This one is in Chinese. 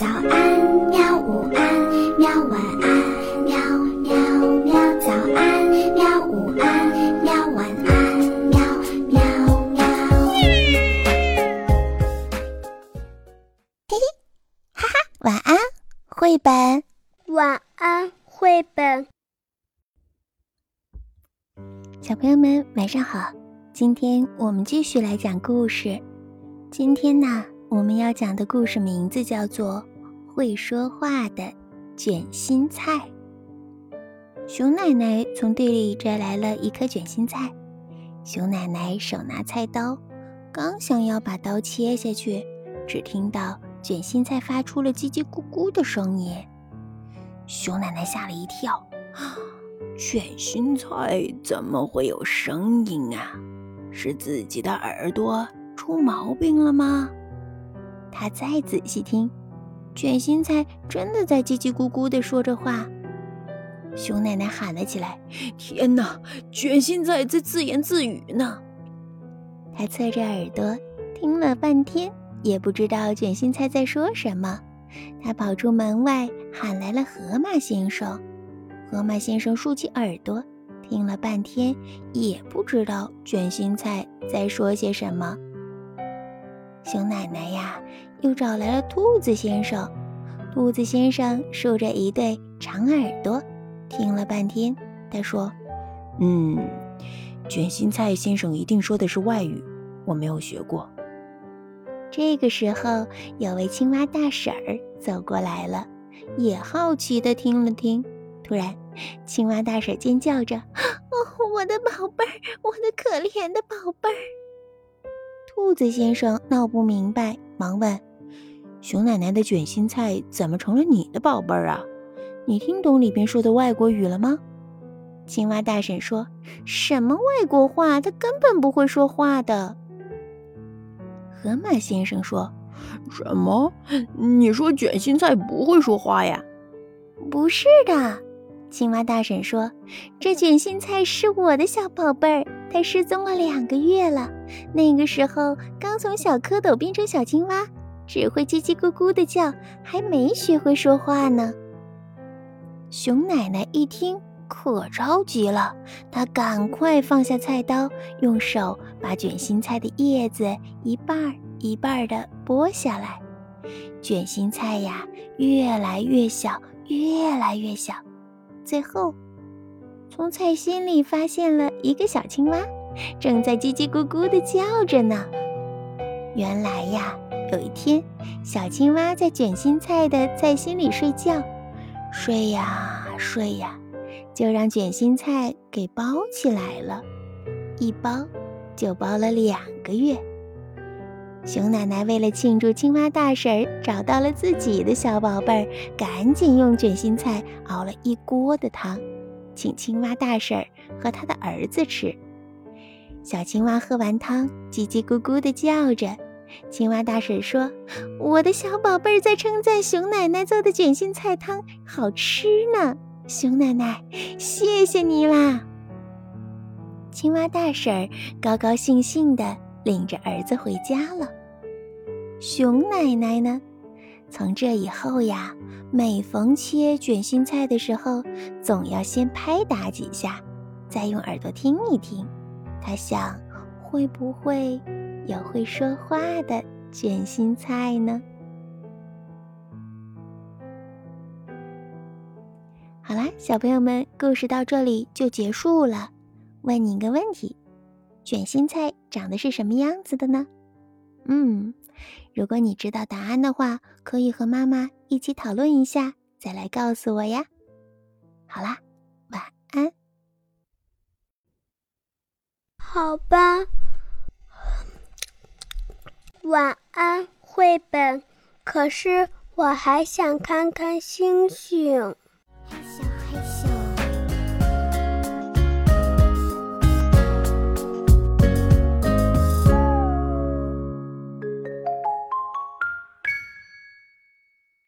早安，喵！午安，喵！晚安，喵喵喵！早安，喵！午安，喵！晚安，喵喵喵！嘿嘿，哈哈，晚安，绘本。晚安，绘本。小朋友们，晚上好！今天我们继续来讲故事。今天呢？我们要讲的故事名字叫做《会说话的卷心菜》。熊奶奶从地里摘来了一颗卷心菜，熊奶奶手拿菜刀，刚想要把刀切下去，只听到卷心菜发出了叽叽咕咕的声音。熊奶奶吓了一跳：“卷心菜怎么会有声音啊？是自己的耳朵出毛病了吗？”她再仔细听，卷心菜真的在叽叽咕咕地说着话。熊奶奶喊了起来：“天哪，卷心菜在自言自语呢！”他侧着耳朵听了半天，也不知道卷心菜在说什么。他跑出门外，喊来了河马先生。河马先生竖起耳朵听了半天，也不知道卷心菜在说些什么。熊奶奶呀，又找来了兔子先生。兔子先生竖着一对长耳朵，听了半天，他说：“嗯，卷心菜先生一定说的是外语，我没有学过。”这个时候，有位青蛙大婶儿走过来了，也好奇地听了听。突然，青蛙大婶尖叫着：“ 哦，我的宝贝儿，我的可怜的宝贝儿！”兔子先生闹不明白，忙问：“熊奶奶的卷心菜怎么成了你的宝贝儿啊？你听懂里边说的外国语了吗？”青蛙大婶说：“什么外国话？他根本不会说话的。”河马先生说：“什么？你说卷心菜不会说话呀？”“不是的。”青蛙大婶说：“这卷心菜是我的小宝贝儿。”它失踪了两个月了，那个时候刚从小蝌蚪变成小青蛙，只会叽叽咕咕的叫，还没学会说话呢。熊奶奶一听可着急了，她赶快放下菜刀，用手把卷心菜的叶子一半一半的剥下来。卷心菜呀，越来越小，越来越小，最后。从菜心里发现了一个小青蛙，正在叽叽咕咕地叫着呢。原来呀，有一天，小青蛙在卷心菜的菜心里睡觉，睡呀睡呀，就让卷心菜给包起来了。一包就包了两个月。熊奶奶为了庆祝青蛙大婶找到了自己的小宝贝儿，赶紧用卷心菜熬了一锅的汤。请青蛙大婶儿和他的儿子吃。小青蛙喝完汤，叽叽咕咕地叫着。青蛙大婶说：“我的小宝贝儿在称赞熊奶奶做的卷心菜汤好吃呢。”熊奶奶，谢谢你啦！青蛙大婶儿高高兴兴地领着儿子回家了。熊奶奶呢？从这以后呀，每逢切卷心菜的时候，总要先拍打几下，再用耳朵听一听。他想，会不会有会说话的卷心菜呢？好啦，小朋友们，故事到这里就结束了。问你一个问题：卷心菜长得是什么样子的呢？嗯。如果你知道答案的话，可以和妈妈一起讨论一下，再来告诉我呀。好啦，晚安。好吧，晚安，绘本。可是我还想看看星星。